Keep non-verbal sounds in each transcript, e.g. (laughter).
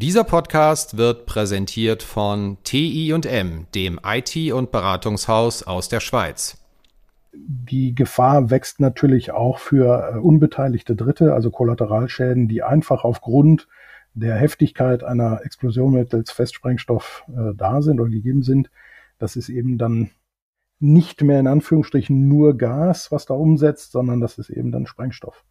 Dieser Podcast wird präsentiert von TI&M, dem IT- und Beratungshaus aus der Schweiz. Die Gefahr wächst natürlich auch für äh, unbeteiligte Dritte, also Kollateralschäden, die einfach aufgrund der Heftigkeit einer Explosion mittels Festsprengstoff äh, da sind oder gegeben sind. Das ist eben dann nicht mehr in Anführungsstrichen nur Gas, was da umsetzt, sondern das ist eben dann Sprengstoff.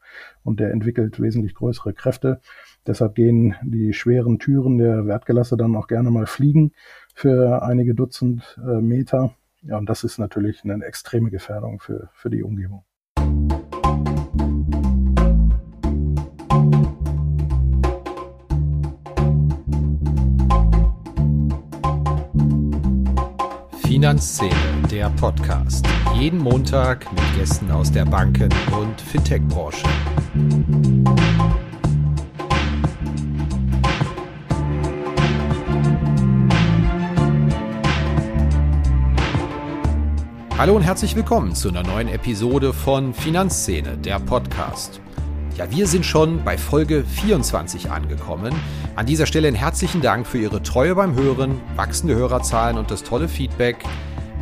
Und der entwickelt wesentlich größere Kräfte. Deshalb gehen die schweren Türen der Wertgelasse dann auch gerne mal fliegen für einige Dutzend äh, Meter. Ja, und das ist natürlich eine extreme Gefährdung für, für die Umgebung. Finanzszene, der Podcast. Jeden Montag mit Gästen aus der Banken- und Fintech-Branche. Hallo und herzlich willkommen zu einer neuen Episode von Finanzszene, der Podcast. Ja, wir sind schon bei Folge 24 angekommen. An dieser Stelle einen herzlichen Dank für Ihre Treue beim Hören, wachsende Hörerzahlen und das tolle Feedback.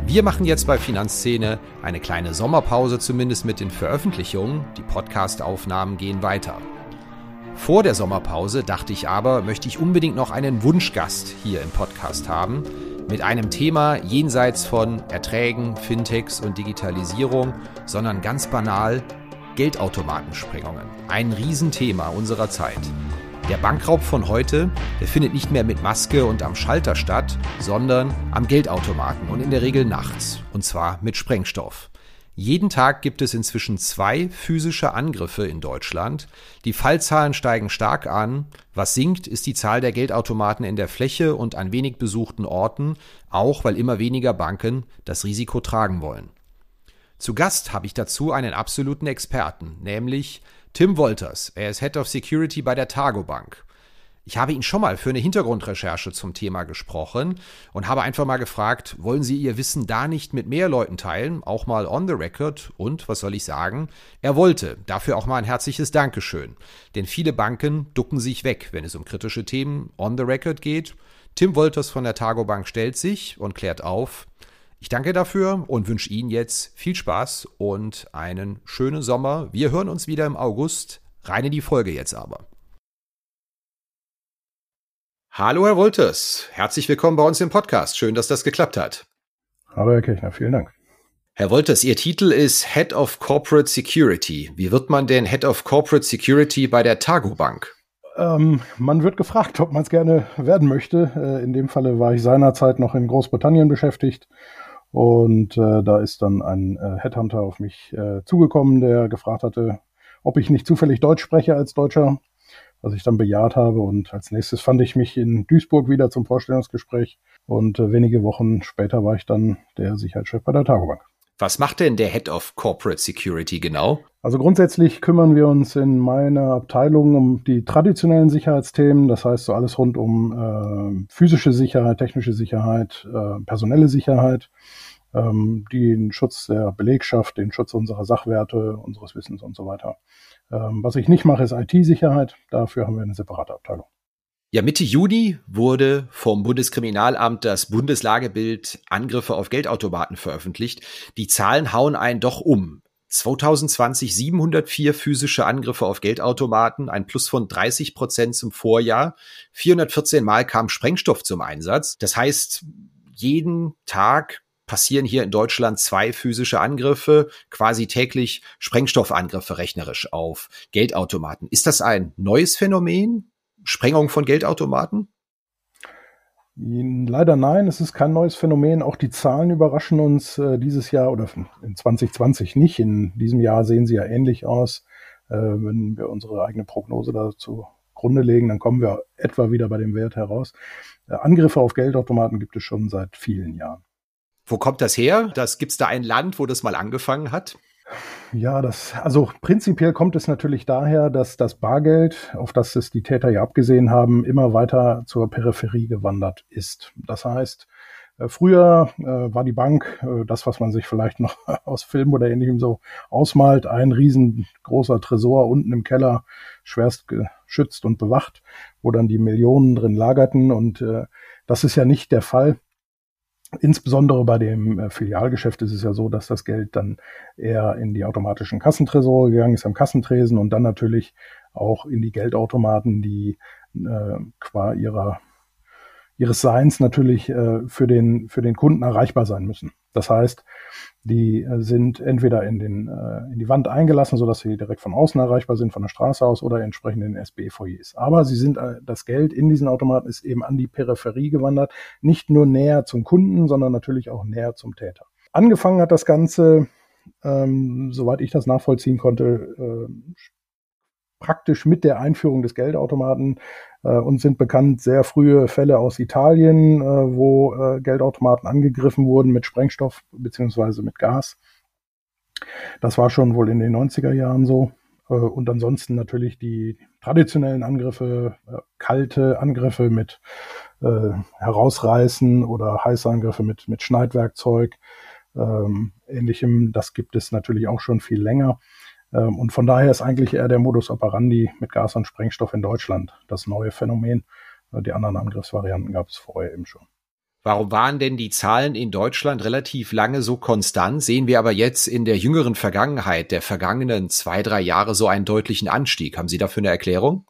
Wir machen jetzt bei Finanzszene eine kleine Sommerpause zumindest mit den Veröffentlichungen. Die Podcast-Aufnahmen gehen weiter. Vor der Sommerpause dachte ich aber, möchte ich unbedingt noch einen Wunschgast hier im Podcast haben mit einem Thema jenseits von Erträgen, Fintechs und Digitalisierung, sondern ganz banal Geldautomatensprengungen. Ein Riesenthema unserer Zeit. Der Bankraub von heute, der findet nicht mehr mit Maske und am Schalter statt, sondern am Geldautomaten und in der Regel nachts. Und zwar mit Sprengstoff. Jeden Tag gibt es inzwischen zwei physische Angriffe in Deutschland. Die Fallzahlen steigen stark an. Was sinkt, ist die Zahl der Geldautomaten in der Fläche und an wenig besuchten Orten, auch weil immer weniger Banken das Risiko tragen wollen. Zu Gast habe ich dazu einen absoluten Experten, nämlich Tim Wolters. Er ist Head of Security bei der Targo Bank. Ich habe ihn schon mal für eine Hintergrundrecherche zum Thema gesprochen und habe einfach mal gefragt, wollen Sie Ihr Wissen da nicht mit mehr Leuten teilen, auch mal on the record? Und was soll ich sagen? Er wollte. Dafür auch mal ein herzliches Dankeschön. Denn viele Banken ducken sich weg, wenn es um kritische Themen on the record geht. Tim Wolters von der Targo Bank stellt sich und klärt auf. Ich danke dafür und wünsche Ihnen jetzt viel Spaß und einen schönen Sommer. Wir hören uns wieder im August. Rein in die Folge jetzt aber. Hallo, Herr Wolters. Herzlich willkommen bei uns im Podcast. Schön, dass das geklappt hat. Hallo, Herr Kirchner. Vielen Dank. Herr Wolters, Ihr Titel ist Head of Corporate Security. Wie wird man denn Head of Corporate Security bei der Targo Bank? Ähm, man wird gefragt, ob man es gerne werden möchte. Äh, in dem Falle war ich seinerzeit noch in Großbritannien beschäftigt. Und äh, da ist dann ein äh, Headhunter auf mich äh, zugekommen, der gefragt hatte, ob ich nicht zufällig Deutsch spreche als Deutscher was ich dann bejaht habe. Und als nächstes fand ich mich in Duisburg wieder zum Vorstellungsgespräch. Und äh, wenige Wochen später war ich dann der Sicherheitschef bei der Tagobank. Was macht denn der Head of Corporate Security genau? Also grundsätzlich kümmern wir uns in meiner Abteilung um die traditionellen Sicherheitsthemen, das heißt so alles rund um äh, physische Sicherheit, technische Sicherheit, äh, personelle Sicherheit, ähm, den Schutz der Belegschaft, den Schutz unserer Sachwerte, unseres Wissens und so weiter. Ähm, was ich nicht mache, ist IT-Sicherheit. Dafür haben wir eine separate Abteilung. Ja, Mitte Juni wurde vom Bundeskriminalamt das Bundeslagebild Angriffe auf Geldautomaten veröffentlicht. Die Zahlen hauen einen doch um. 2020 704 physische Angriffe auf Geldautomaten, ein Plus von 30 Prozent zum Vorjahr. 414 Mal kam Sprengstoff zum Einsatz. Das heißt, jeden Tag passieren hier in Deutschland zwei physische Angriffe, quasi täglich Sprengstoffangriffe rechnerisch auf Geldautomaten. Ist das ein neues Phänomen? Sprengung von Geldautomaten? Leider nein, es ist kein neues Phänomen. Auch die Zahlen überraschen uns äh, dieses Jahr oder in 2020 nicht. In diesem Jahr sehen sie ja ähnlich aus. Äh, wenn wir unsere eigene Prognose dazu Grunde legen, dann kommen wir etwa wieder bei dem Wert heraus. Äh, Angriffe auf Geldautomaten gibt es schon seit vielen Jahren. Wo kommt das her? Das gibt's da ein Land, wo das mal angefangen hat? Ja, das, also prinzipiell kommt es natürlich daher, dass das Bargeld, auf das es die Täter ja abgesehen haben, immer weiter zur Peripherie gewandert ist. Das heißt, äh, Früher äh, war die Bank äh, das, was man sich vielleicht noch (laughs) aus Filmen oder ähnlichem so ausmalt, ein riesengroßer Tresor unten im Keller, schwerst geschützt und bewacht. wo dann die Millionen drin lagerten. Und äh, das ist ja nicht der Fall. Insbesondere bei dem äh, Filialgeschäft ist es ja so, dass das Geld dann eher in die automatischen Kassentresore gegangen ist am Kassentresen und dann natürlich auch in die Geldautomaten, die äh, qua ihrer ihres Seins natürlich äh, für den für den Kunden erreichbar sein müssen. Das heißt, die äh, sind entweder in den äh, in die Wand eingelassen, so dass sie direkt von außen erreichbar sind von der Straße aus oder entsprechend in SB-Foyers. Aber sie sind äh, das Geld in diesen Automaten ist eben an die Peripherie gewandert, nicht nur näher zum Kunden, sondern natürlich auch näher zum Täter. Angefangen hat das Ganze, ähm, soweit ich das nachvollziehen konnte, äh, praktisch mit der Einführung des Geldautomaten äh, uns sind bekannt sehr frühe Fälle aus Italien, äh, wo äh, Geldautomaten angegriffen wurden mit Sprengstoff beziehungsweise mit Gas. Das war schon wohl in den 90er Jahren so. Äh, und ansonsten natürlich die traditionellen Angriffe, äh, kalte Angriffe mit äh, Herausreißen oder heiße Angriffe mit, mit Schneidwerkzeug, ähm, ähnlichem. Das gibt es natürlich auch schon viel länger. Ähm, und von daher ist eigentlich eher der Modus operandi mit Gas und Sprengstoff in Deutschland das neue Phänomen. Äh, die anderen Angriffsvarianten gab es vorher eben schon. Warum waren denn die Zahlen in Deutschland relativ lange so konstant? Sehen wir aber jetzt in der jüngeren Vergangenheit, der vergangenen zwei, drei Jahre, so einen deutlichen Anstieg. Haben Sie dafür eine Erklärung?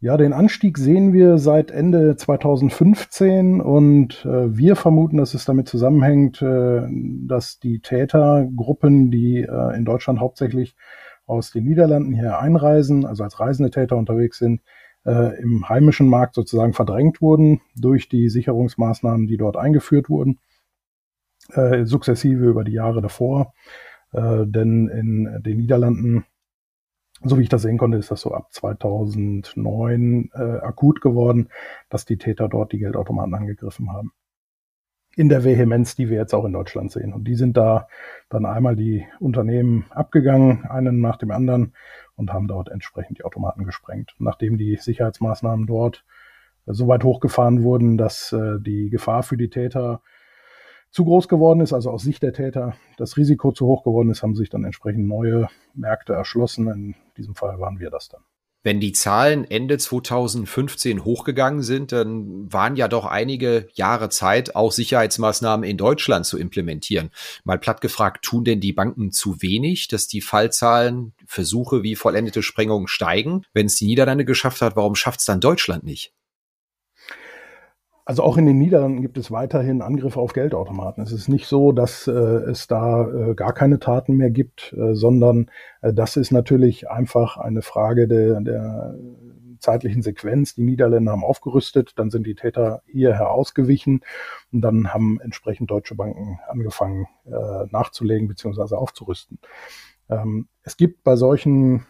Ja, den Anstieg sehen wir seit Ende 2015 und äh, wir vermuten, dass es damit zusammenhängt, äh, dass die Tätergruppen, die äh, in Deutschland hauptsächlich aus den Niederlanden hier einreisen, also als reisende Täter unterwegs sind, äh, im heimischen Markt sozusagen verdrängt wurden durch die Sicherungsmaßnahmen, die dort eingeführt wurden, äh, sukzessive über die Jahre davor. Äh, denn in den Niederlanden, so wie ich das sehen konnte, ist das so ab 2009 äh, akut geworden, dass die Täter dort die Geldautomaten angegriffen haben in der Vehemenz, die wir jetzt auch in Deutschland sehen. Und die sind da dann einmal die Unternehmen abgegangen, einen nach dem anderen, und haben dort entsprechend die Automaten gesprengt. Nachdem die Sicherheitsmaßnahmen dort so weit hochgefahren wurden, dass äh, die Gefahr für die Täter zu groß geworden ist, also aus Sicht der Täter das Risiko zu hoch geworden ist, haben sich dann entsprechend neue Märkte erschlossen. In diesem Fall waren wir das dann. Wenn die Zahlen Ende 2015 hochgegangen sind, dann waren ja doch einige Jahre Zeit, auch Sicherheitsmaßnahmen in Deutschland zu implementieren. Mal platt gefragt, tun denn die Banken zu wenig, dass die Fallzahlen, Versuche wie vollendete Sprengungen steigen? Wenn es die Niederlande geschafft hat, warum schafft es dann Deutschland nicht? Also auch in den Niederlanden gibt es weiterhin Angriffe auf Geldautomaten. Es ist nicht so, dass äh, es da äh, gar keine Taten mehr gibt, äh, sondern äh, das ist natürlich einfach eine Frage der, der zeitlichen Sequenz. Die Niederländer haben aufgerüstet, dann sind die Täter hierher ausgewichen und dann haben entsprechend deutsche Banken angefangen äh, nachzulegen bzw. aufzurüsten. Ähm, es gibt bei solchen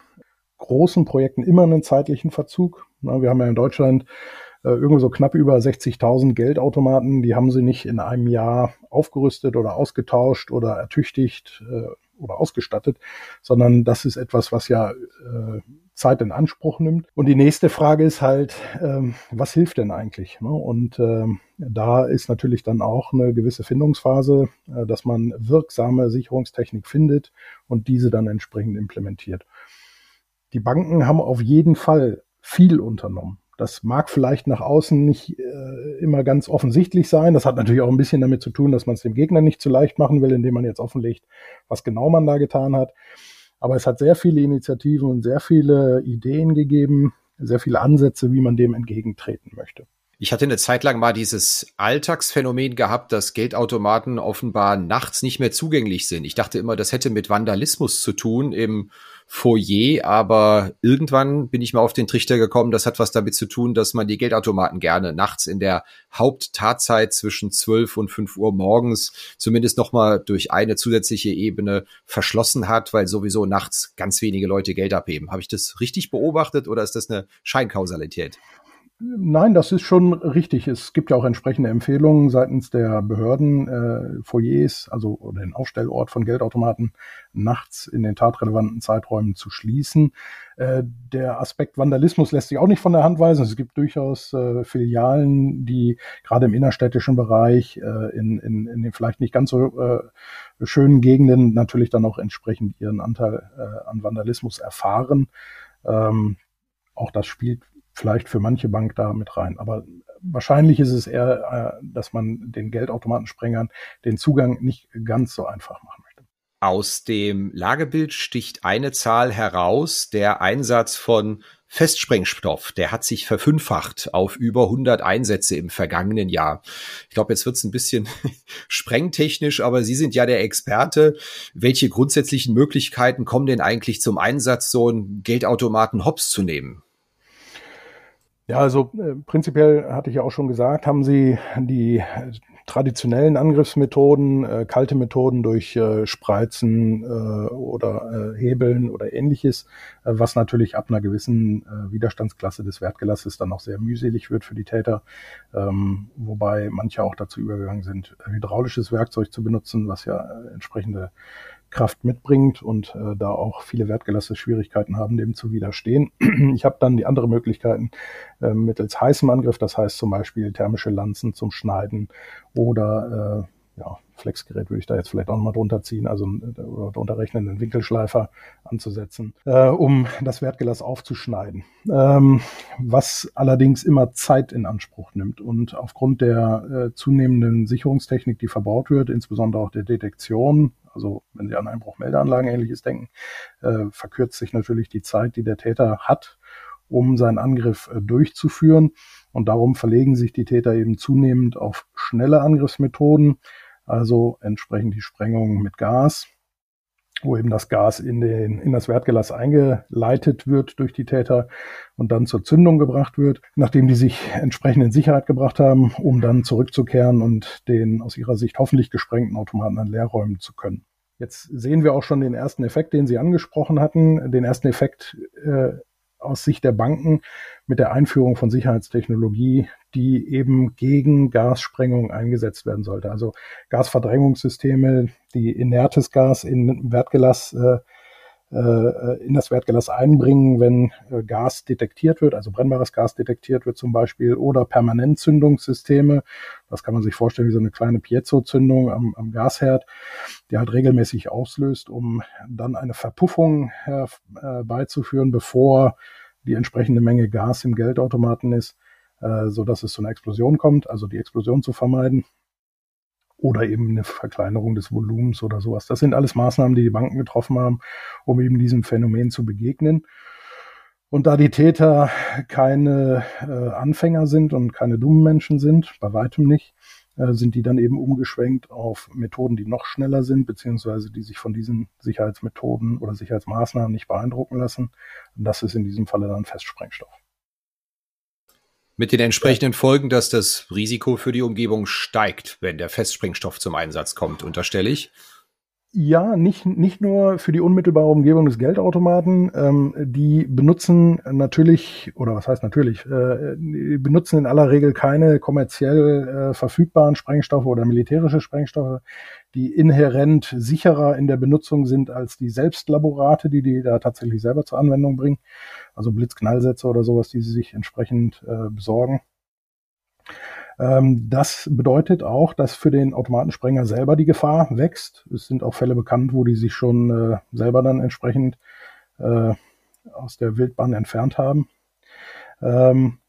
großen Projekten immer einen zeitlichen Verzug. Na, wir haben ja in Deutschland äh, irgendwo so knapp über 60.000 Geldautomaten. Die haben sie nicht in einem Jahr aufgerüstet oder ausgetauscht oder ertüchtigt äh, oder ausgestattet, sondern das ist etwas, was ja äh, Zeit in Anspruch nimmt. Und die nächste Frage ist halt, ähm, was hilft denn eigentlich? Ne? Und ähm, da ist natürlich dann auch eine gewisse Findungsphase, äh, dass man wirksame Sicherungstechnik findet und diese dann entsprechend implementiert. Die Banken haben auf jeden Fall viel unternommen. Das mag vielleicht nach außen nicht äh, immer ganz offensichtlich sein. Das hat natürlich auch ein bisschen damit zu tun, dass man es dem Gegner nicht zu leicht machen will, indem man jetzt offenlegt, was genau man da getan hat. Aber es hat sehr viele Initiativen und sehr viele Ideen gegeben, sehr viele Ansätze, wie man dem entgegentreten möchte. Ich hatte eine Zeit lang mal dieses Alltagsphänomen gehabt, dass Geldautomaten offenbar nachts nicht mehr zugänglich sind. Ich dachte immer, das hätte mit Vandalismus zu tun im Foyer, aber irgendwann bin ich mal auf den Trichter gekommen, das hat was damit zu tun, dass man die Geldautomaten gerne nachts in der Haupttatzeit zwischen 12 und 5 Uhr morgens zumindest nochmal durch eine zusätzliche Ebene verschlossen hat, weil sowieso nachts ganz wenige Leute Geld abheben. Habe ich das richtig beobachtet oder ist das eine Scheinkausalität? Nein, das ist schon richtig. Es gibt ja auch entsprechende Empfehlungen seitens der Behörden, äh, Foyers, also oder den Aufstellort von Geldautomaten nachts in den tatrelevanten Zeiträumen zu schließen. Äh, der Aspekt Vandalismus lässt sich auch nicht von der Hand weisen. Es gibt durchaus äh, Filialen, die gerade im innerstädtischen Bereich äh, in, in, in den vielleicht nicht ganz so äh, schönen Gegenden natürlich dann auch entsprechend ihren Anteil äh, an Vandalismus erfahren. Ähm, auch das spielt vielleicht für manche Bank da mit rein. Aber wahrscheinlich ist es eher, äh, dass man den Geldautomatensprengern den Zugang nicht ganz so einfach machen möchte. Aus dem Lagebild sticht eine Zahl heraus, der Einsatz von Festsprengstoff, der hat sich verfünffacht auf über 100 Einsätze im vergangenen Jahr. Ich glaube, jetzt wird es ein bisschen (laughs) sprengtechnisch, aber Sie sind ja der Experte. Welche grundsätzlichen Möglichkeiten kommen denn eigentlich zum Einsatz, so einen Geldautomaten hops zu nehmen? Ja, also äh, prinzipiell hatte ich ja auch schon gesagt, haben Sie die traditionellen Angriffsmethoden, äh, kalte Methoden durch äh, Spreizen äh, oder äh, Hebeln oder ähnliches, äh, was natürlich ab einer gewissen äh, Widerstandsklasse des Wertgelasses dann auch sehr mühselig wird für die Täter, ähm, wobei manche auch dazu übergegangen sind, hydraulisches Werkzeug zu benutzen, was ja äh, entsprechende Kraft mitbringt und äh, da auch viele Wertgelasse Schwierigkeiten haben, dem zu widerstehen. (clears throat) Ich habe dann die andere Möglichkeiten äh, mittels heißem Angriff, das heißt zum Beispiel thermische Lanzen zum Schneiden oder äh, ja, Flexgerät würde ich da jetzt vielleicht auch nochmal drunter ziehen, also äh, oder drunter rechnen, einen Winkelschleifer anzusetzen, äh, um das Wertgelass aufzuschneiden. Ähm, was allerdings immer Zeit in Anspruch nimmt und aufgrund der äh, zunehmenden Sicherungstechnik, die verbaut wird, insbesondere auch der Detektion also wenn Sie an Einbruchmeldeanlagen ähnliches denken, äh, verkürzt sich natürlich die Zeit, die der Täter hat, um seinen Angriff äh, durchzuführen. Und darum verlegen sich die Täter eben zunehmend auf schnelle Angriffsmethoden, also entsprechend die Sprengung mit Gas, wo eben das Gas in, den, in das Wertgelass eingeleitet wird durch die Täter und dann zur Zündung gebracht wird, nachdem die sich entsprechend in Sicherheit gebracht haben, um dann zurückzukehren und den aus ihrer Sicht hoffentlich gesprengten Automaten dann leer räumen zu können. Jetzt sehen wir auch schon den ersten Effekt, den Sie angesprochen hatten, den ersten Effekt äh, aus Sicht der Banken mit der Einführung von Sicherheitstechnologie, die eben gegen Gassprengung eingesetzt werden sollte. Also Gasverdrängungssysteme, die inertes Gas in Wertgelass äh, äh, in das Wertgelass einbringen, wenn äh, Gas detektiert wird, also brennbares Gas detektiert wird zum Beispiel, oder Permanentzündungssysteme. Das kann man sich vorstellen wie so eine kleine Piezo-Zündung am, am Gasherd, die halt regelmäßig auslöst, um dann eine Verpuffung herbeizuführen, bevor die entsprechende Menge Gas im Geldautomaten ist, äh, so dass es zu einer Explosion kommt, also die Explosion zu vermeiden oder eben eine Verkleinerung des Volumens oder sowas. Das sind alles Maßnahmen, die die Banken getroffen haben, um eben diesem Phänomen zu begegnen. Und da die Täter keine äh, Anfänger sind und keine dummen Menschen sind, bei weitem nicht, äh, sind die dann eben umgeschwenkt auf Methoden, die noch schneller sind, beziehungsweise die sich von diesen Sicherheitsmethoden oder Sicherheitsmaßnahmen nicht beeindrucken lassen. Und das ist in diesem Falle dann Festsprengstoff. Mit den entsprechenden Folgen, dass das Risiko für die Umgebung steigt, wenn der Festsprengstoff zum Einsatz kommt, unterstelle ich. Ja, nicht, nicht nur für die unmittelbare Umgebung des Geldautomaten. Ähm, die benutzen natürlich, oder was heißt natürlich, äh, benutzen in aller Regel keine kommerziell äh, verfügbaren Sprengstoffe oder militärische Sprengstoffe, die inhärent sicherer in der Benutzung sind als die Selbstlaborate, die die da tatsächlich selber zur Anwendung bringen. Also Blitzknallsätze oder sowas, die sie sich entsprechend äh, besorgen. Ähm, das bedeutet auch, dass für den Automatensprenger selber die Gefahr wächst. Es sind auch Fälle bekannt, wo die sich schon äh, selber dann entsprechend äh, aus der Wildbahn entfernt haben. Ähm,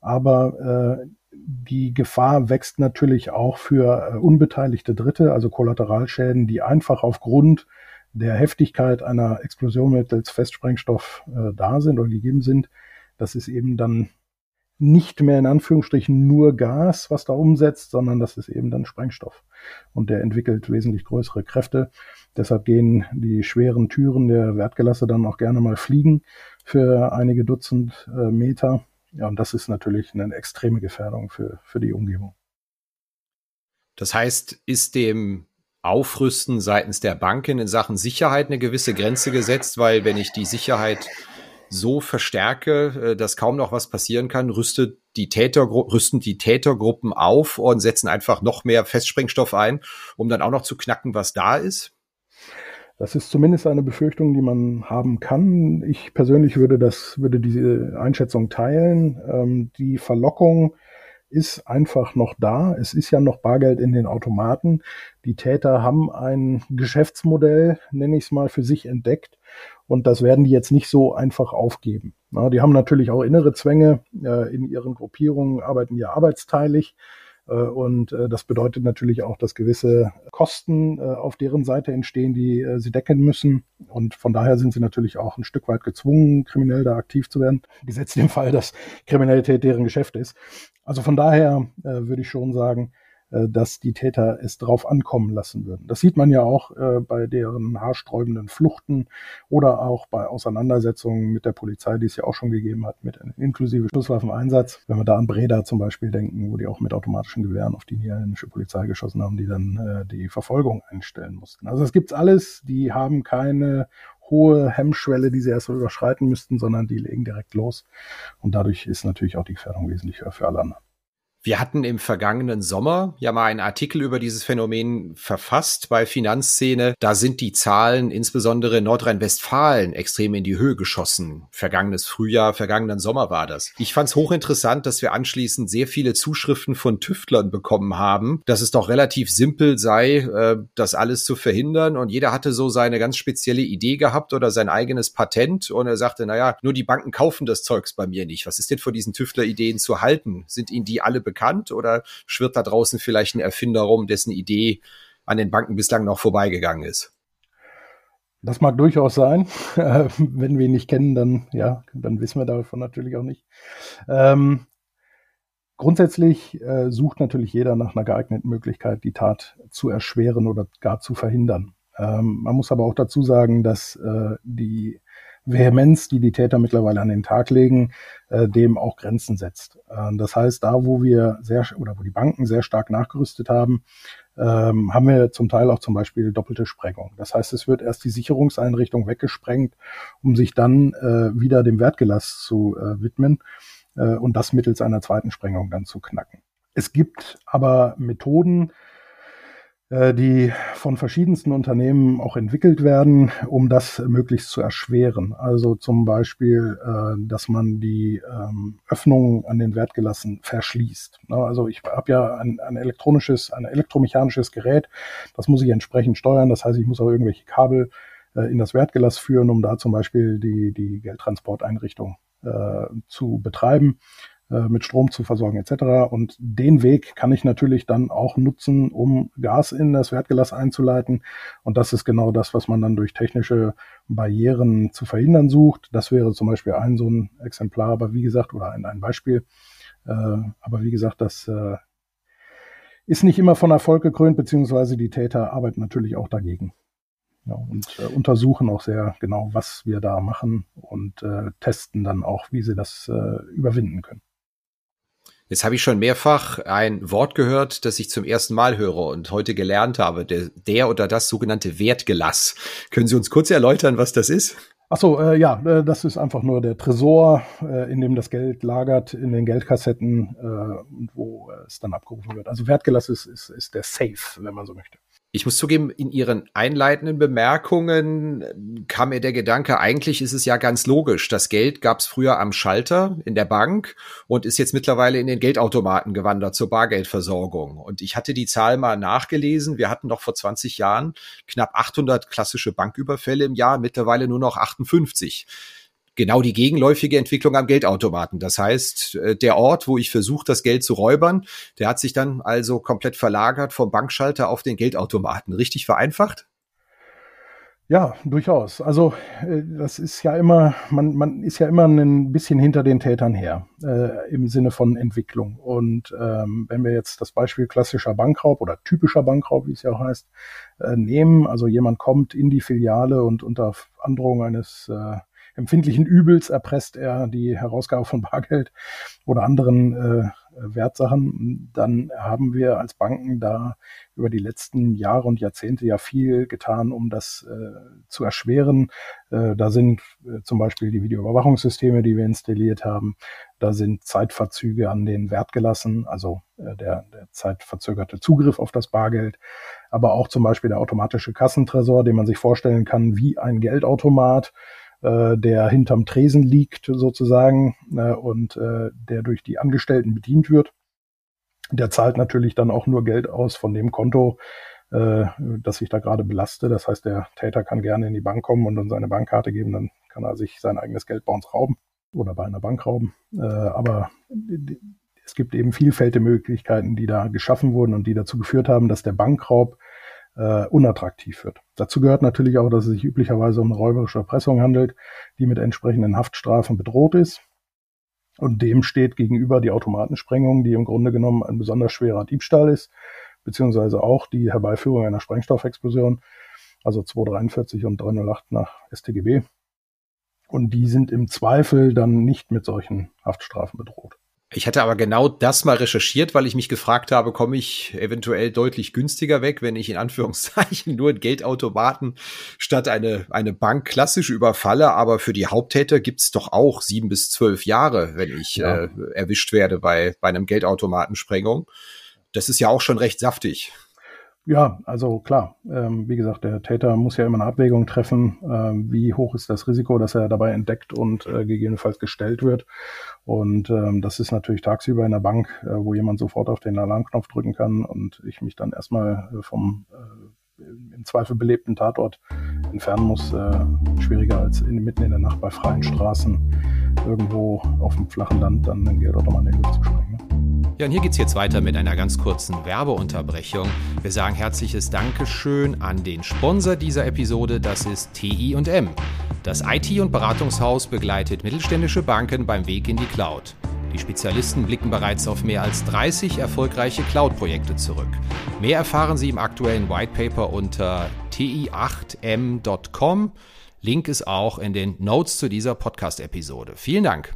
aber äh, die Gefahr wächst natürlich auch für äh, unbeteiligte Dritte, also Kollateralschäden, die einfach aufgrund der Heftigkeit einer Explosion mittels Festsprengstoff äh, da sind oder gegeben sind. Das ist eben dann nicht mehr in Anführungsstrichen nur Gas, was da umsetzt, sondern das ist eben dann Sprengstoff. Und der entwickelt wesentlich größere Kräfte. Deshalb gehen die schweren Türen der Wertgelasse dann auch gerne mal fliegen für einige Dutzend äh, Meter. Ja, und das ist natürlich eine extreme Gefährdung für, für die Umgebung. Das heißt, ist dem Aufrüsten seitens der Banken in Sachen Sicherheit eine gewisse Grenze gesetzt, weil wenn ich die Sicherheit so verstärke, äh, dass kaum noch was passieren kann, rüstet die Tätergru rüsten die Tätergruppen auf und setzen einfach noch mehr Festsprengstoff ein, um dann auch noch zu knacken, was da ist? Das ist zumindest eine Befürchtung, die man haben kann. Ich persönlich würde das, würde diese Einschätzung teilen. Ähm, die Verlockung, ist einfach noch da. Es ist ja noch Bargeld in den Automaten. Die Täter haben ein Geschäftsmodell, nenne ich es mal, für sich entdeckt. Und das werden die jetzt nicht so einfach aufgeben. Na, die haben natürlich auch innere Zwänge äh, in ihren Gruppierungen, arbeiten ja arbeitsteilig. Äh, und äh, das bedeutet natürlich auch, dass gewisse Kosten äh, auf deren Seite entstehen, die sie decken müssen. Und von daher sind sie natürlich auch ein Stück weit gezwungen, kriminell da aktiv zu werden. Gesetzt im Fall, dass Kriminalität deren Geschäft ist. Also von daher würde ich schon sagen, dass die Täter es drauf ankommen lassen würden. Das sieht man ja auch äh, bei deren haarsträubenden Fluchten oder auch bei Auseinandersetzungen mit der Polizei, die es ja auch schon gegeben hat, mit inklusive Schusswaffeneinsatz. Wenn wir da an Breda zum Beispiel denken, wo die auch mit automatischen Gewehren auf die niederländische Polizei geschossen haben, die dann äh, die Verfolgung einstellen mussten. Also es gibt's alles, die haben keine hohe Hemmschwelle, die sie erst überschreiten müssten, sondern die legen direkt los. Und dadurch ist natürlich auch die Gefährdung wesentlich höher für alle anderen. Wir hatten im vergangenen Sommer ja mal einen Artikel über dieses Phänomen verfasst bei Finanzszene. Da sind die Zahlen insbesondere in Nordrhein-Westfalen extrem in die Höhe geschossen. Vergangenes Frühjahr, vergangenen Sommer war das. Ich fand es hochinteressant, dass wir anschließend sehr viele Zuschriften von Tüftlern bekommen haben, dass es doch relativ simpel sei, äh, das alles zu verhindern. Und jeder hatte so seine ganz spezielle Idee gehabt oder sein eigenes Patent. Und er sagte, naja, nur die Banken kaufen das Zeugs bei mir nicht. Was ist denn vor diesen Tüftler-Ideen zu halten? Sind ihnen die alle bekannt oder schwirrt da draußen vielleicht ein Erfinder rum, dessen Idee an den Banken bislang noch vorbeigegangen ist? Das mag durchaus sein. (laughs) Wenn wir ihn nicht kennen, dann ja, dann wissen wir davon natürlich auch nicht. Ähm, grundsätzlich äh, sucht natürlich jeder nach einer geeigneten Möglichkeit, die Tat zu erschweren oder gar zu verhindern. Ähm, man muss aber auch dazu sagen, dass äh, die Vehemenz, die die Täter mittlerweile an den Tag legen, äh, dem auch Grenzen setzt. Äh, das heißt, da wo wir sehr oder wo die Banken sehr stark nachgerüstet haben, ähm, haben wir zum Teil auch zum Beispiel doppelte Sprengung. Das heißt, es wird erst die Sicherungseinrichtung weggesprengt, um sich dann äh, wieder dem Wertgelass zu äh, widmen äh, und das mittels einer zweiten Sprengung dann zu knacken. Es gibt aber Methoden, die von verschiedensten Unternehmen auch entwickelt werden, um das möglichst zu erschweren. Also zum Beispiel, äh, dass man die ähm, Öffnungen an den Wertgelassen verschließt. Also ich habe ja ein, ein elektronisches, ein elektromechanisches Gerät, das muss ich entsprechend steuern. Das heißt, ich muss auch irgendwelche Kabel äh, in das Wertgelass führen, um da zum Beispiel die, die Geldtransporteinrichtung zu betreiben. Äh, mit Strom zu versorgen etc. Und den Weg kann ich natürlich dann auch nutzen, um Gas in das Wertgelass einzuleiten. Und das ist genau das, was man dann durch technische Barrieren zu verhindern sucht. Das wäre zum Beispiel ein so ein Exemplar, aber wie gesagt, oder ein, ein Beispiel. Äh, aber wie gesagt, das äh, ist nicht immer von Erfolg gekrönt, beziehungsweise die Täter arbeiten natürlich auch dagegen. Ja, und äh, untersuchen auch sehr genau, was wir da machen und äh, testen dann auch, wie sie das äh, überwinden können. Jetzt habe ich schon mehrfach ein Wort gehört, das ich zum ersten Mal höre und heute gelernt habe, der, der oder das sogenannte Wertgelass. Können Sie uns kurz erläutern, was das ist? Ach so, äh, ja, äh, das ist einfach nur der Tresor, äh, in dem das Geld lagert, in den Geldkassetten, äh, wo es dann abgerufen wird. Also Wertgelass ist, ist, ist der Safe, wenn man so möchte. Ich muss zugeben, in Ihren einleitenden Bemerkungen kam mir der Gedanke, eigentlich ist es ja ganz logisch. Das Geld gab es früher am Schalter in der Bank und ist jetzt mittlerweile in den Geldautomaten gewandert zur Bargeldversorgung. Und ich hatte die Zahl mal nachgelesen. Wir hatten noch vor 20 Jahren knapp 800 klassische Banküberfälle im Jahr, mittlerweile nur noch 58 genau die gegenläufige Entwicklung am Geldautomaten. Das heißt, äh, der Ort, wo ich versuche, das Geld zu räubern, der hat sich dann also komplett verlagert vom Bankschalter auf den Geldautomaten. Richtig vereinfacht? Ja, durchaus. Also äh, das ist ja immer, man, man ist ja immer ein bisschen hinter den Tätern her äh, im Sinne von Entwicklung. Und ähm, wenn wir jetzt das Beispiel klassischer Bankraub oder typischer Bankraub, wie es ja auch heißt, äh, nehmen, also jemand kommt in die Filiale und unter Androhung eines äh, empfindlichen Übels erpresst er die Herausgabe von Bargeld oder anderen äh, Wertsachen, dann haben wir als Banken da über die letzten Jahre und Jahrzehnte ja viel getan, um das äh, zu erschweren. Äh, da sind äh, zum Beispiel die Videoüberwachungssysteme, die wir installiert haben. Da sind Zeitverzüge an den Wert gelassen, also äh, der, der zeitverzögerte Zugriff auf das Bargeld. Aber auch zum Beispiel der automatische Kassentresor, den man sich vorstellen kann wie ein Geldautomat äh, der hinterm Tresen liegt sozusagen äh, und äh, der durch die Angestellten bedient wird. Der zahlt natürlich dann auch nur Geld aus von dem Konto, äh, das ich da gerade belaste. Das heißt, der Täter kann gerne in die Bank kommen und dann seine Bankkarte geben, dann kann er sich sein eigenes Geld bei uns rauben oder bei einer Bank rauben. Äh, aber es gibt eben vielfältige Möglichkeiten, die da geschaffen wurden und die dazu geführt haben, dass der Bankraub äh, unattraktiv wird. Dazu gehört natürlich auch, dass es sich üblicherweise um eine räuberische Erpressung handelt, die mit entsprechenden Haftstrafen bedroht ist. Und dem steht gegenüber die Automatensprengung, die im Grunde genommen ein besonders schwerer Diebstahl ist, beziehungsweise auch die Herbeiführung einer Sprengstoffexplosion, also 243 und 308 nach StGB. Und die sind im Zweifel dann nicht mit solchen Haftstrafen bedroht. Ich hatte aber genau das mal recherchiert, weil ich mich gefragt habe, komme ich eventuell deutlich günstiger weg, wenn ich in Anführungszeichen (laughs) nur einen Geldautomaten statt eine, eine Bank klassisch überfalle. Aber für die Haupttäter gibt's doch auch sieben bis zwölf Jahre, wenn ich ja. äh, erwischt werde bei, bei einem Geldautomatensprengung. Das ist ja auch schon recht saftig. Ja, also klar, ähm, wie gesagt, der Täter muss ja immer eine Abwägung treffen, äh, wie hoch ist das Risiko, dass er dabei entdeckt und äh, gegebenenfalls gestellt wird. Und ähm, das ist natürlich tagsüber in der Bank, äh, wo jemand sofort auf den Alarmknopf drücken kann und ich mich dann erstmal äh, vom äh, im Zweifel belebten Tatort entfernen muss, äh, schwieriger als in, mitten in der Nacht bei freien Straßen irgendwo auf dem flachen Land dann ein Geldautomat in die Luft zu sprengen. Ja, und hier geht's jetzt weiter mit einer ganz kurzen Werbeunterbrechung. Wir sagen herzliches Dankeschön an den Sponsor dieser Episode, das ist TI&M. Das IT- und Beratungshaus begleitet mittelständische Banken beim Weg in die Cloud. Die Spezialisten blicken bereits auf mehr als 30 erfolgreiche Cloud-Projekte zurück. Mehr erfahren Sie im aktuellen Whitepaper unter ti8m.com. Link ist auch in den Notes zu dieser Podcast-Episode. Vielen Dank.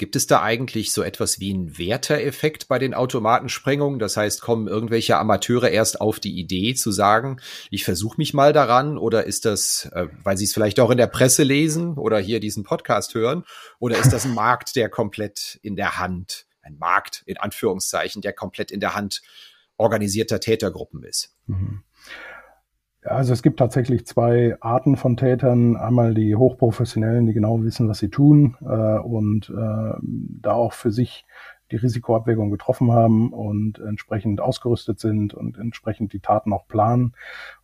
Gibt es da eigentlich so etwas wie einen Werter-Effekt bei den Automatensprengungen? Das heißt, kommen irgendwelche Amateure erst auf die Idee zu sagen, ich versuche mich mal daran? Oder ist das, äh, weil sie es vielleicht auch in der Presse lesen oder hier diesen Podcast hören? Oder ist das ein Markt, der komplett in der Hand, ein Markt in Anführungszeichen, der komplett in der Hand organisierter Tätergruppen ist? Mhm. Also es gibt tatsächlich zwei Arten von Tätern. Einmal die Hochprofessionellen, die genau wissen, was sie tun äh, und äh, da auch für sich die Risikoabwägung getroffen haben und entsprechend ausgerüstet sind und entsprechend die Taten auch planen.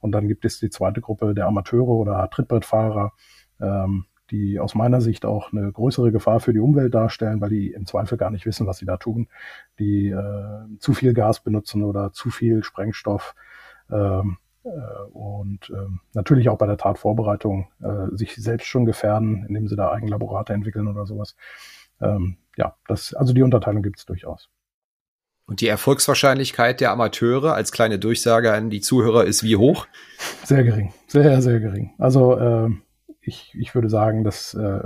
Und dann gibt es die zweite Gruppe der Amateure oder Trittbrettfahrer, ähm, die aus meiner Sicht auch eine größere Gefahr für die Umwelt darstellen, weil die im Zweifel gar nicht wissen, was sie da tun, die äh, zu viel Gas benutzen oder zu viel Sprengstoff. Ähm, äh, und ähm, natürlich auch bei der Tatvorbereitung äh, sich selbst schon gefährden, indem sie da Eigenlaborate entwickeln oder sowas. Ähm, ja, das, also die Unterteilung gibt es durchaus. Und die Erfolgswahrscheinlichkeit der Amateure als kleine Durchsage an die Zuhörer ist wie hoch? Sehr gering, sehr, sehr gering. Also äh, ich, ich würde sagen, dass äh,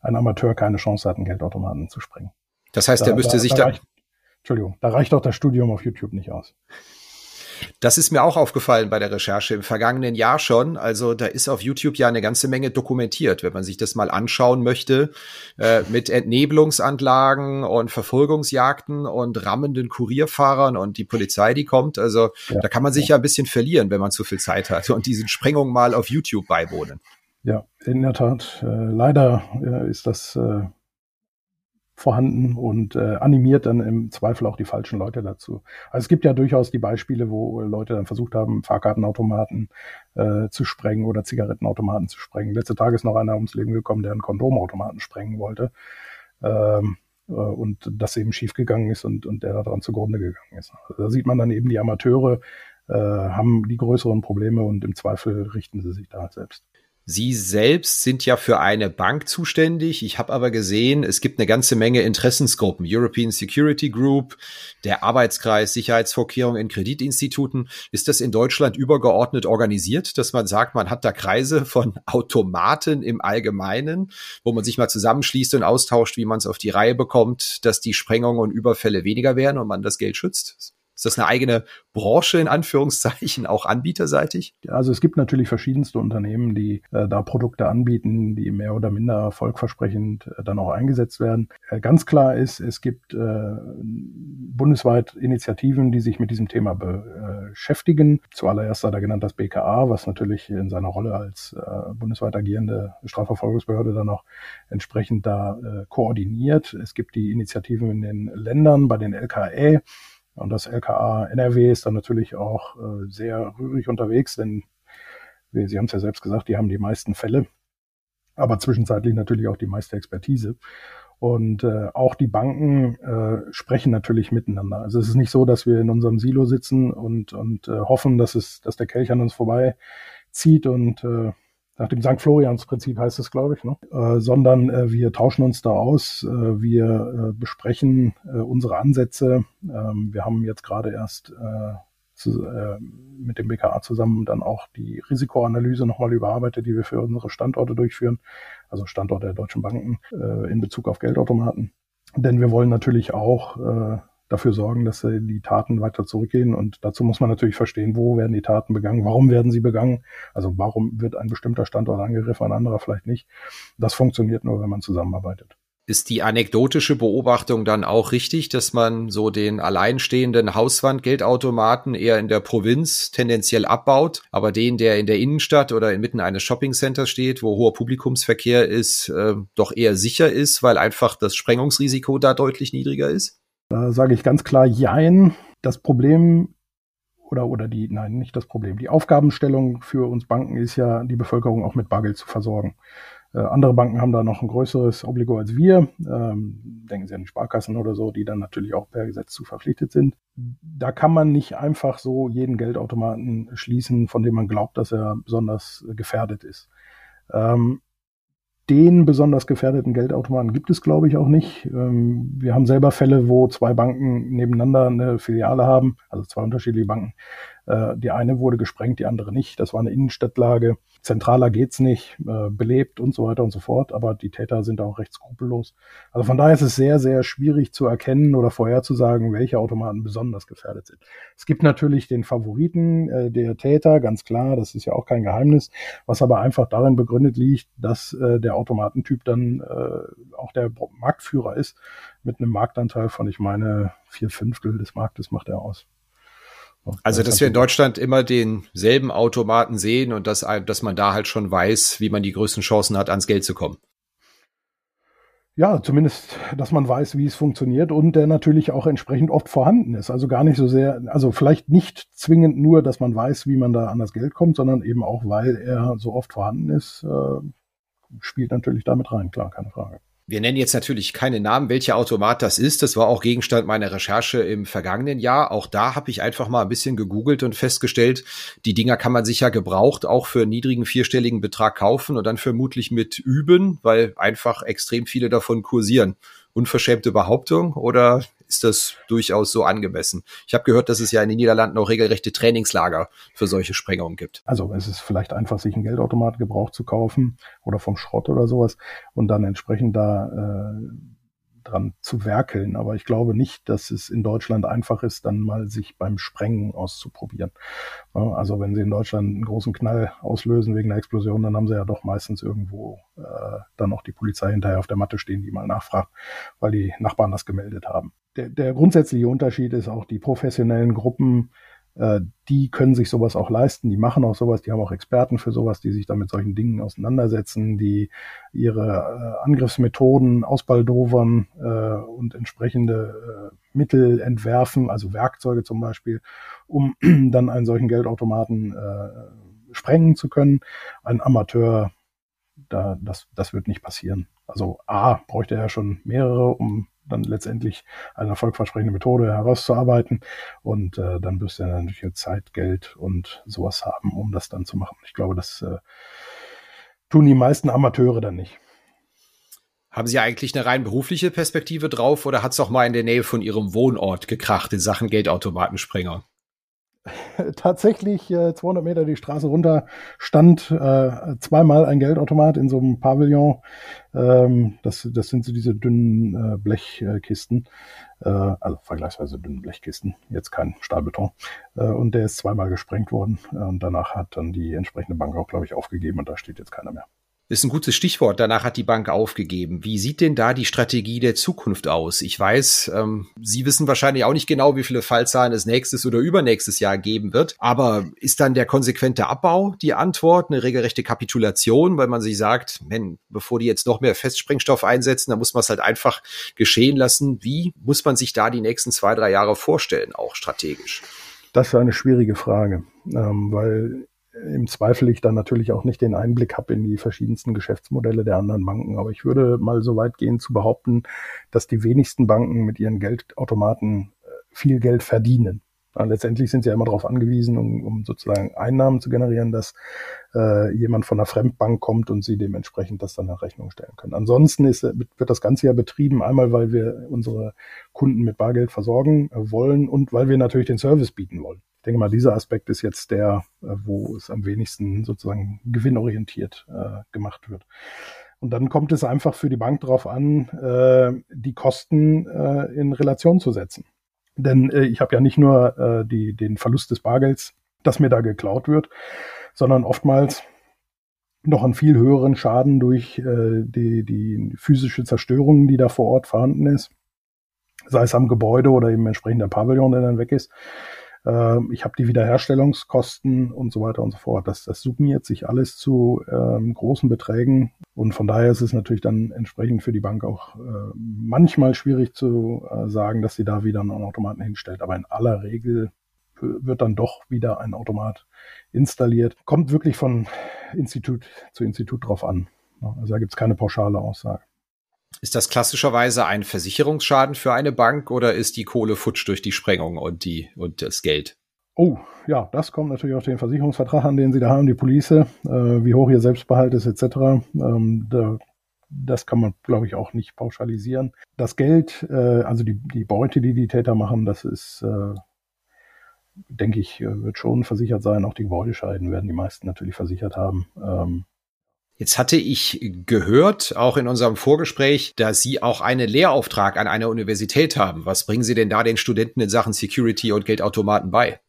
ein Amateur keine Chance hat, einen Geldautomaten zu sprengen. Das heißt, da, er müsste da, sich da, da reicht, Entschuldigung, da reicht auch das Studium auf YouTube nicht aus. Das ist mir auch aufgefallen bei der Recherche im vergangenen Jahr schon. Also da ist auf YouTube ja eine ganze Menge dokumentiert, wenn man sich das mal anschauen möchte, äh, mit Entnebelungsanlagen und Verfolgungsjagden und rammenden Kurierfahrern und die Polizei, die kommt. Also ja. da kann man sich ja ein bisschen verlieren, wenn man zu viel Zeit hat und diesen Sprengungen mal auf YouTube beiwohnen. Ja, in der Tat. Äh, leider äh, ist das äh, vorhanden und äh, animiert dann im Zweifel auch die falschen Leute dazu. Also es gibt ja durchaus die Beispiele, wo Leute dann versucht haben, Fahrkartenautomaten äh, zu sprengen oder Zigarettenautomaten zu sprengen. Letzte Tage ist noch einer ums Leben gekommen, der einen Kondomautomaten sprengen wollte. Ähm, äh, und das eben schiefgegangen ist und, und der daran zugrunde gegangen ist. Also da sieht man dann eben, die Amateure äh, haben die größeren Probleme und im Zweifel richten sie sich da selbst. Sie selbst sind ja für eine Bank zuständig. Ich habe aber gesehen, es gibt eine ganze Menge Interessensgruppen. European Security Group, der Arbeitskreis Sicherheitsvorkehrungen in Kreditinstituten. Ist das in Deutschland übergeordnet organisiert, dass man sagt, man hat da Kreise von (laughs) Automaten im Allgemeinen, wo man sich mal zusammenschließt und austauscht, wie man es auf die Reihe bekommt, dass die Sprengungen und Überfälle weniger werden und man das Geld schützt? Ist das eine eigene Branche in Anführungszeichen, auch anbieterseitig? Also es gibt natürlich verschiedenste Unternehmen, die äh, da Produkte anbieten, die mehr oder minder erfolgversprechend äh, dann auch eingesetzt werden. Äh, ganz klar ist, es gibt äh, bundesweit Initiativen, die sich mit diesem Thema beschäftigen. Zuallererst sei da genannt das BKA, was natürlich in seiner Rolle als äh, bundesweit agierende Strafverfolgungsbehörde dann auch entsprechend da äh, koordiniert. Es gibt die Initiativen in den Ländern, bei den LKE, Und das LKA NRW ist dann natürlich auch äh, sehr rührig unterwegs, denn wir, Sie haben es ja selbst gesagt, die haben die meisten Fälle, aber zwischenzeitlich natürlich auch die meiste Expertise. Und äh, auch die Banken äh, sprechen natürlich miteinander. Also es ist nicht so, dass wir in unserem Silo sitzen und, und äh, hoffen, dass es, dass der Kelch an uns vorbei zieht und äh, nach dem St. Florians-Prinzip heißt es, glaube ich, ne? äh, sondern äh, wir tauschen uns da aus, äh, wir äh, besprechen äh, unsere Ansätze. Ähm, wir haben jetzt gerade erst äh, zu, mit dem BKA zusammen dann auch die Risikoanalyse nochmal überarbeitet, die wir für unsere Standorte durchführen, also Standorte der deutschen Banken in Bezug auf Geldautomaten. Denn wir wollen natürlich auch dafür sorgen, dass äh, die Taten weiter zurückgehen. Und dazu muss man natürlich verstehen, wo werden die Taten begangen, warum werden sie begangen, also warum wird ein bestimmter Standort angegriffen, ein anderer vielleicht nicht. Das funktioniert nur, wenn man zusammenarbeitet. Ist die anekdotische Beobachtung dann auch richtig, dass man so den alleinstehenden Hauswandgeldautomaten eher in der Provinz tendenziell abbaut, aber den, der in der Innenstadt oder inmitten eines Shoppingcenters steht, wo hoher Publikumsverkehr ist, äh, doch eher sicher ist, weil einfach das Sprengungsrisiko da deutlich niedriger ist? Da sage ich ganz klar Jein. Das Problem oder, oder die, nein, nicht das Problem. Die Aufgabenstellung für uns Banken ist ja, die Bevölkerung auch mit Bargeld zu versorgen. Äh, andere Banken haben da noch ein größeres Obligo als wir. Ähm, denken Sie an die Sparkassen oder so, die dann natürlich auch per Gesetz zu verpflichtet sind. Da kann man nicht einfach so jeden Geldautomaten schließen, von dem man glaubt, dass er besonders gefährdet ist. Ähm, den besonders gefährdeten Geldautomaten gibt es, glaube ich, auch nicht. Ähm, wir haben selber Fälle, wo zwei Banken nebeneinander eine Filiale haben, also zwei unterschiedliche Banken. Äh, die eine wurde gesprengt, die andere nicht. Das war eine Innenstadtlage zentraler geht's nicht, äh, belebt und so weiter und so fort, aber die Täter sind auch recht skrupellos. Also von daher ist es sehr, sehr schwierig zu erkennen oder vorherzusagen, welche Automaten besonders gefährdet sind. Es gibt natürlich den Favoriten äh, der Täter, ganz klar, das ist ja auch kein Geheimnis, was aber einfach darin begründet liegt, dass der Automatentyp dann auch der Marktführer ist, mit einem Marktanteil von, ich meine, vier Fünftel des Marktes macht er aus. Also, dass wir in Deutschland immer denselben Automaten sehen und dass, dass man da halt schon weiß, wie man die größten Chancen hat, ans Geld zu kommen. Ja, zumindest, dass man weiß, wie es funktioniert und der natürlich auch entsprechend oft vorhanden ist. Also gar nicht so sehr, also vielleicht nicht zwingend nur, dass man weiß, wie man da an das Geld kommt, sondern eben auch, weil er so oft vorhanden ist, äh, spielt natürlich damit rein, klar, keine Frage. Wir nennen jetzt natürlich keine Namen, welcher Automat das ist. Das war auch Gegenstand meiner Recherche im vergangenen Jahr. Auch da habe ich einfach mal ein bisschen gegoogelt und festgestellt, die Dinger kann man sich ja gebraucht auch für einen niedrigen vierstelligen Betrag kaufen und dann vermutlich mit üben, weil einfach extrem viele davon kursieren unverschämte Behauptung oder ist das durchaus so angemessen? Ich habe gehört, dass es ja in den Niederlanden auch regelrechte Trainingslager für solche Sprengungen gibt. Also es ist vielleicht einfach, sich einen Geldautomat gebraucht zu kaufen oder vom Schrott oder sowas und dann entsprechend da äh, dran zu werkeln. Aber ich glaube nicht, dass es in Deutschland einfach ist, dann mal sich beim Sprengen auszuprobieren. Also wenn Sie in Deutschland einen großen Knall auslösen wegen einer Explosion, dann haben Sie ja doch meistens irgendwo äh, dann auch die Polizei hinterher auf der Matte stehen, die mal nachfragt, weil die Nachbarn das gemeldet haben. Der, der grundsätzliche Unterschied ist auch die professionellen Gruppen, äh, die können sich sowas auch leisten, die machen auch sowas, die haben auch Experten für sowas, die sich dann mit solchen Dingen auseinandersetzen, die ihre äh, Angriffsmethoden ausbaldowern äh, und entsprechende äh, Mittel entwerfen, also Werkzeuge zum Beispiel, um (clears throat) dann einen solchen Geldautomaten äh, sprengen zu können. Ein Amateur, da, das, das wird nicht passieren. Also A, bräuchte er schon mehrere, um dann letztendlich eine erfolgversprechende Methode herauszuarbeiten. Und äh, dann wirst du ja natürlich Zeit, Geld und sowas haben, um das dann zu machen. Ich glaube, das äh, tun die meisten Amateure dann nicht. Haben Sie eigentlich eine rein berufliche Perspektive drauf oder hat es auch mal in der Nähe von Ihrem Wohnort gekracht in Sachen Geldautomatensprenger? (laughs) tatsächlich äh, 200 Meter die Straße runter stand äh, zweimal ein Geldautomat in so einem Pavillon. Ähm, das, das sind so diese dünnen äh, Blechkisten, äh, also vergleichsweise dünnen Blechkisten, jetzt kein Stahlbeton. Äh, und der ist zweimal gesprengt worden und danach hat dann die entsprechende Bank auch, glaube ich, aufgegeben und da steht jetzt keiner mehr. Ist ein gutes Stichwort. Danach hat die Bank aufgegeben. Wie sieht denn da die Strategie der Zukunft aus? Ich weiß, ähm, Sie wissen wahrscheinlich auch nicht genau, wie viele Fallzahlen es nächstes oder übernächstes Jahr geben wird. Aber ist dann der konsequente Abbau die Antwort, eine regelrechte Kapitulation, weil man sich sagt, wenn, bevor die jetzt noch mehr Festsprengstoff einsetzen, dann muss man es halt einfach geschehen lassen. Wie muss man sich da die nächsten zwei, drei Jahre vorstellen, auch strategisch? Das ist eine schwierige Frage, ähm, weil im Zweifel ich dann natürlich auch nicht den Einblick habe in die verschiedensten Geschäftsmodelle der anderen Banken. Aber ich würde mal so weit gehen zu behaupten, dass die wenigsten Banken mit ihren Geldautomaten äh, viel Geld verdienen. Letztendlich sind sie ja immer darauf angewiesen, um, um sozusagen Einnahmen zu generieren, dass äh, jemand von einer Fremdbank kommt und sie dementsprechend das dann nach Rechnung stellen können. Ansonsten ist, wird das Ganze ja betrieben, einmal weil wir unsere Kunden mit Bargeld versorgen äh, wollen und weil wir natürlich den Service bieten wollen. Ich denke mal, dieser Aspekt ist jetzt der, äh, wo es am wenigsten sozusagen gewinnorientiert äh, gemacht wird. Und dann kommt es einfach für die Bank darauf an, äh, die Kosten äh, in Relation zu setzen. Denn äh, ich habe ja nicht nur äh, die, den Verlust des Bargelds, das mir da geklaut wird, sondern oftmals noch einen viel höheren Schaden durch äh, die, die physische Zerstörung, die da vor Ort vorhanden ist. Sei es am Gebäude oder eben entsprechend der Pavillon, der dann weg ist. Ähm, ich habe die Wiederherstellungskosten und so weiter und so fort. Das, das summiert sich alles zu ähm, großen Beträgen und von daher ist es natürlich dann entsprechend für die Bank auch äh, manchmal schwierig zu äh, sagen, dass sie da wieder einen Automaten hinstellt. Aber in aller Regel wird dann doch wieder ein Automat installiert. Kommt wirklich von Institut zu Institut drauf an. Also da gibt es keine pauschale Aussage. Ist das klassischerweise ein Versicherungsschaden für eine Bank oder ist die Kohle futsch durch die Sprengung und die und das Geld? Oh, ja, das kommt natürlich auf den Versicherungsvertrag an, den Sie da haben, die Police, äh, wie hoch Ihr Selbstbehalt ist, etc. Ähm, da, das kann man, glaube ich, auch nicht pauschalisieren. Das Geld, äh, also die, die Beute, die die Täter machen, das ist, äh, denke ich, äh, wird schon versichert sein. Auch die Gebäudescheiden werden die meisten natürlich versichert haben. Ähm, Jetzt hatte ich gehört, auch in unserem Vorgespräch, dass Sie auch einen Lehrauftrag an einer Universität haben. Was bringen Sie denn da den Studenten in Sachen Security und Geldautomaten bei?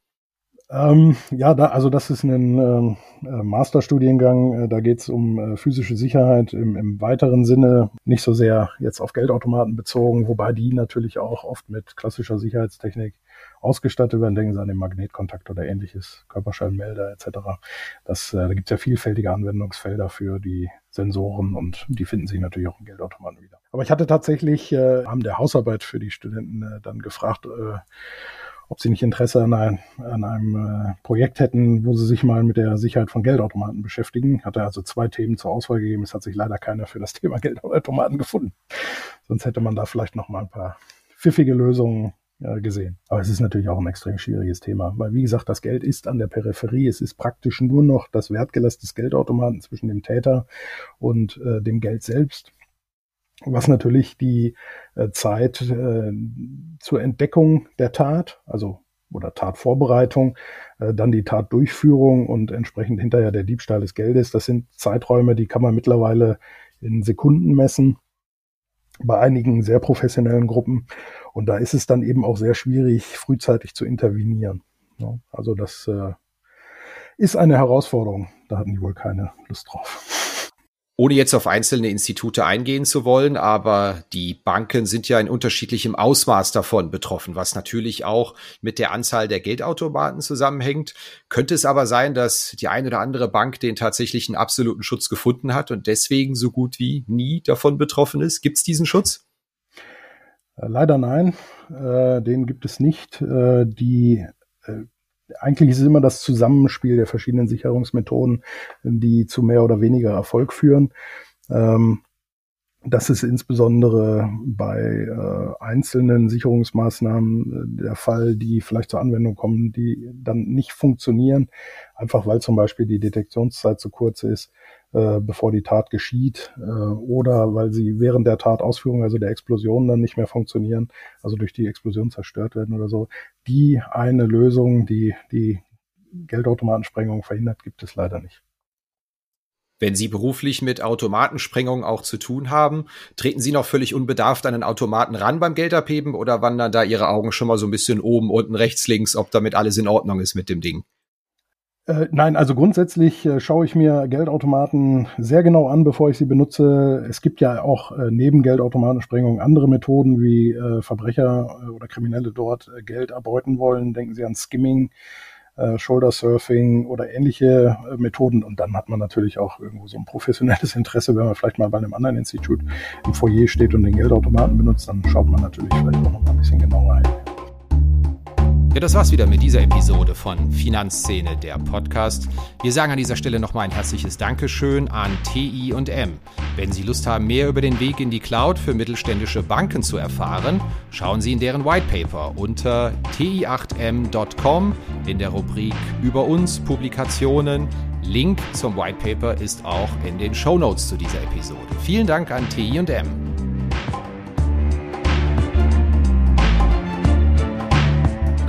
Ähm, ja, da, also das ist ein ähm, äh, Masterstudiengang. Äh, da geht es um äh, physische Sicherheit im, im, weiteren Sinne, nicht so sehr jetzt auf Geldautomaten bezogen, wobei die natürlich auch oft mit klassischer Sicherheitstechnik ausgestattet werden. Denken Sie an den Magnetkontakt oder ähnliches, Körperschallmelder etc. Das, äh, da gibt es ja vielfältige Anwendungsfelder für die Sensoren und die finden sich natürlich auch im Geldautomaten wieder. Aber ich hatte tatsächlich äh, haben der Hausarbeit für die Studenten äh, dann gefragt, äh, ob sie nicht Interesse an, ein, an einem äh, Projekt hätten, wo sie sich mal mit der Sicherheit von Geldautomaten beschäftigen. Hatte also zwei Themen zur Auswahl gegeben. Es hat sich leider keiner für das Thema (laughs) Geldautomaten gefunden. Sonst hätte man da vielleicht noch mal ein paar pfiffige Lösungen gesehen. Aber es ist natürlich auch ein extrem schwieriges Thema, weil wie gesagt, das Geld ist an der Peripherie. Es ist praktisch nur noch das Wertgelass des Geldautomaten zwischen dem Täter und äh, dem Geld selbst. Was natürlich die äh, Zeit äh, zur Entdeckung der Tat, also oder Tatvorbereitung, äh, dann die Tatdurchführung und entsprechend hinterher der Diebstahl des Geldes. Das sind Zeiträume, die kann man mittlerweile in Sekunden messen bei einigen sehr professionellen Gruppen. Und da ist es dann eben auch sehr schwierig, frühzeitig zu intervenieren. Also das äh, ist eine Herausforderung. Da hatten die wohl keine Lust drauf ohne jetzt auf einzelne Institute eingehen zu wollen, aber die Banken sind ja in unterschiedlichem Ausmaß davon betroffen, was natürlich auch mit der Anzahl der Geldautomaten zusammenhängt. Könnte es aber sein, dass die eine oder andere Bank den tatsächlichen absoluten Schutz gefunden hat und deswegen so gut wie nie davon betroffen ist? Gibt es diesen Schutz? Äh, leider nein, äh, den gibt es nicht. Äh, die äh, eigentlich ist es immer das Zusammenspiel der verschiedenen Sicherungsmethoden, die zu mehr oder weniger Erfolg führen. Ähm, das ist insbesondere bei äh, einzelnen Sicherungsmaßnahmen äh, der Fall, die vielleicht zur Anwendung kommen, die dann nicht funktionieren, einfach weil zum Beispiel die Detektionszeit zu kurz ist äh, bevor die Tat geschieht, äh, oder weil sie während der Tatausführung, also der Explosion, dann nicht mehr funktionieren, also durch die Explosion zerstört werden oder so. Die eine Lösung, die die Geldautomatensprengung verhindert, gibt es leider nicht. Wenn Sie beruflich mit Automatensprengung auch zu tun haben, treten Sie noch völlig unbedarft an den Automaten ran beim Geldabheben oder wandern da Ihre Augen schon mal so ein bisschen oben, unten, rechts, links, ob damit alles in Ordnung ist mit dem Ding? Äh, nein, also grundsätzlich äh, schaue ich mir Geldautomaten sehr genau an, bevor ich sie benutze. Es gibt ja auch äh, neben Geldautomatensprengungen andere Methoden, wie Verbrecher oder Kriminelle dort Geld erbeuten wollen. Denken Sie an Skimming, Shoulder Surfing oder ähnliche Methoden. Und dann hat man natürlich auch irgendwo so ein professionelles (laughs) Interesse, wenn man vielleicht mal bei einem anderen Institut im Foyer steht und den Geldautomaten benutzt, dann schaut man natürlich vielleicht auch noch mal ein bisschen genauer hin. Ja, das war's wieder mit dieser Episode von Finanzszene, der Podcast. Wir sagen an dieser Stelle nochmal ein herzliches Dankeschön an TI und M. Wenn Sie Lust haben, mehr über den Weg in die Cloud für mittelständische Banken zu erfahren, schauen Sie in deren White Paper unter ti8m.com in der Rubrik Über uns Publikationen. Link zum White Paper ist auch in den Show Notes zu dieser Episode. Vielen Dank an TI und M.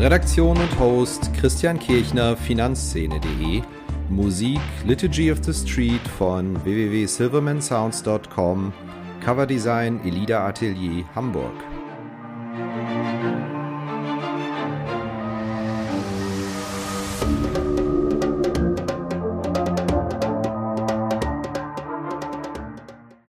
Redaktion und Host Christian Kirchner, Finanzszene.de. Musik Liturgy of the Street von www.silvermansounds.com. Coverdesign Elida Atelier Hamburg.